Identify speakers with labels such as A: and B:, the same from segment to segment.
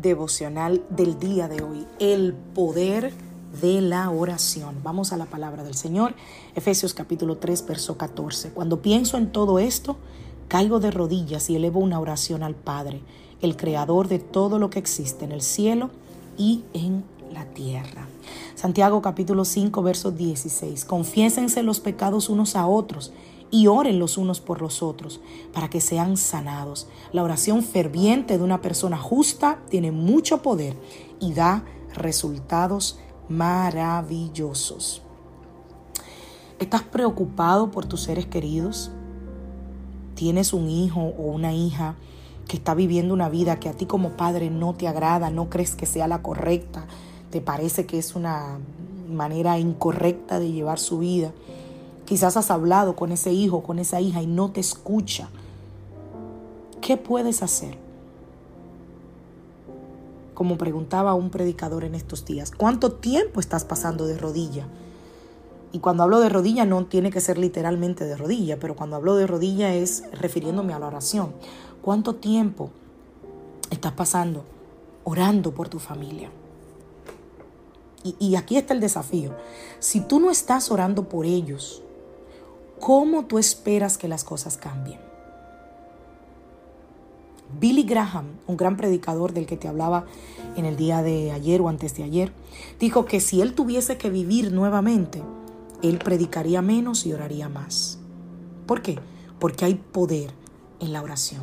A: Devocional del día de hoy, el poder de la oración. Vamos a la palabra del Señor, Efesios capítulo 3, verso 14. Cuando pienso en todo esto, caigo de rodillas y elevo una oración al Padre, el creador de todo lo que existe en el cielo y en la tierra. Santiago capítulo 5, verso 16. Confiésense los pecados unos a otros y oren los unos por los otros para que sean sanados. La oración ferviente de una persona justa tiene mucho poder y da resultados maravillosos. ¿Estás preocupado por tus seres queridos? ¿Tienes un hijo o una hija que está viviendo una vida que a ti como padre no te agrada, no crees que sea la correcta, te parece que es una manera incorrecta de llevar su vida? Quizás has hablado con ese hijo, con esa hija y no te escucha. ¿Qué puedes hacer? Como preguntaba un predicador en estos días, ¿cuánto tiempo estás pasando de rodilla? Y cuando hablo de rodilla no tiene que ser literalmente de rodilla, pero cuando hablo de rodilla es refiriéndome a la oración. ¿Cuánto tiempo estás pasando orando por tu familia? Y, y, aquí está el desafío. Si tú no estás orando por ellos, ¿Cómo tú esperas que las cosas cambien? Billy Graham, un gran predicador del que te hablaba en el día de ayer o antes de ayer, dijo que si él tuviese que vivir nuevamente, él predicaría menos y oraría más. ¿Por qué? Porque hay poder en la oración.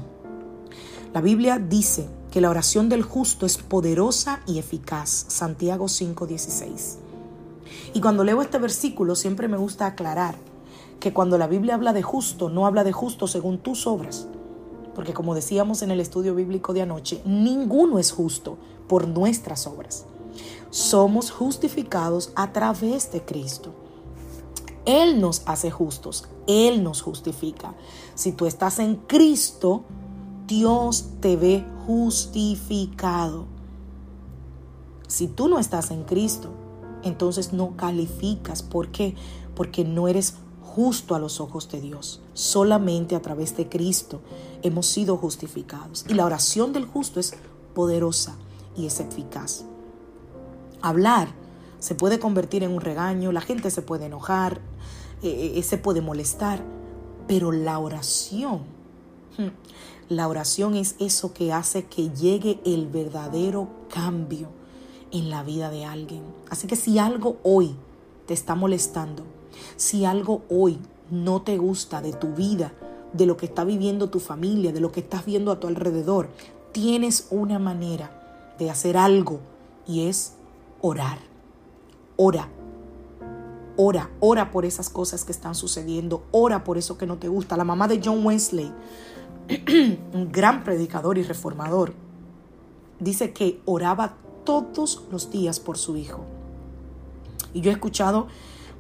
A: La Biblia dice que la oración del justo es poderosa y eficaz. Santiago 5:16. Y cuando leo este versículo siempre me gusta aclarar que cuando la Biblia habla de justo, no habla de justo según tus obras. Porque como decíamos en el estudio bíblico de anoche, ninguno es justo por nuestras obras. Somos justificados a través de Cristo. Él nos hace justos, Él nos justifica. Si tú estás en Cristo, Dios te ve justificado. Si tú no estás en Cristo, entonces no calificas. ¿Por qué? Porque no eres justo a los ojos de Dios. Solamente a través de Cristo hemos sido justificados. Y la oración del justo es poderosa y es eficaz. Hablar se puede convertir en un regaño, la gente se puede enojar, eh, eh, se puede molestar, pero la oración, hmm, la oración es eso que hace que llegue el verdadero cambio en la vida de alguien. Así que si algo hoy te está molestando, si algo hoy no te gusta de tu vida, de lo que está viviendo tu familia, de lo que estás viendo a tu alrededor, tienes una manera de hacer algo y es orar. Ora. Ora, ora por esas cosas que están sucediendo, ora por eso que no te gusta. La mamá de John Wesley, un gran predicador y reformador, dice que oraba todos los días por su hijo. Y yo he escuchado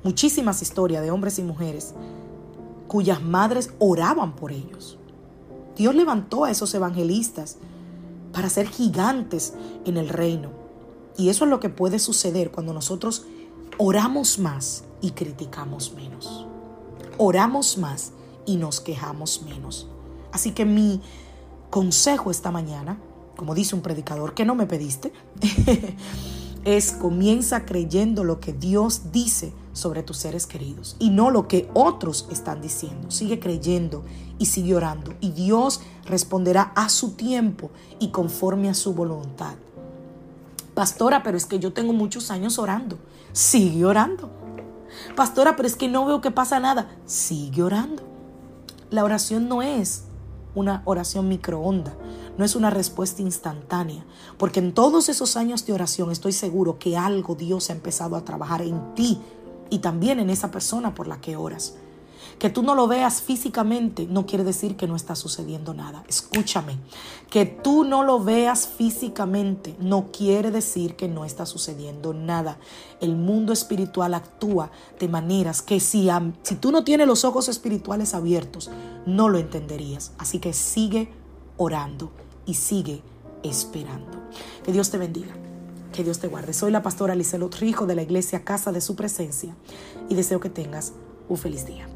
A: muchísimas historias de hombres y mujeres cuyas madres oraban por ellos. Dios levantó a esos evangelistas para ser gigantes en el reino. Y eso es lo que puede suceder cuando nosotros oramos más y criticamos menos. Oramos más y nos quejamos menos. Así que mi consejo esta mañana, como dice un predicador que no me pediste, es comienza creyendo lo que Dios dice sobre tus seres queridos y no lo que otros están diciendo. Sigue creyendo y sigue orando y Dios responderá a su tiempo y conforme a su voluntad. Pastora, pero es que yo tengo muchos años orando. Sigue orando. Pastora, pero es que no veo que pasa nada. Sigue orando. La oración no es una oración microonda, no es una respuesta instantánea, porque en todos esos años de oración estoy seguro que algo Dios ha empezado a trabajar en ti y también en esa persona por la que oras. Que tú no lo veas físicamente no quiere decir que no está sucediendo nada. Escúchame, que tú no lo veas físicamente no quiere decir que no está sucediendo nada. El mundo espiritual actúa de maneras que si, si tú no tienes los ojos espirituales abiertos, no lo entenderías. Así que sigue orando y sigue esperando. Que Dios te bendiga. Que Dios te guarde. Soy la pastora Lizelot Rijo de la iglesia Casa de Su Presencia y deseo que tengas un feliz día.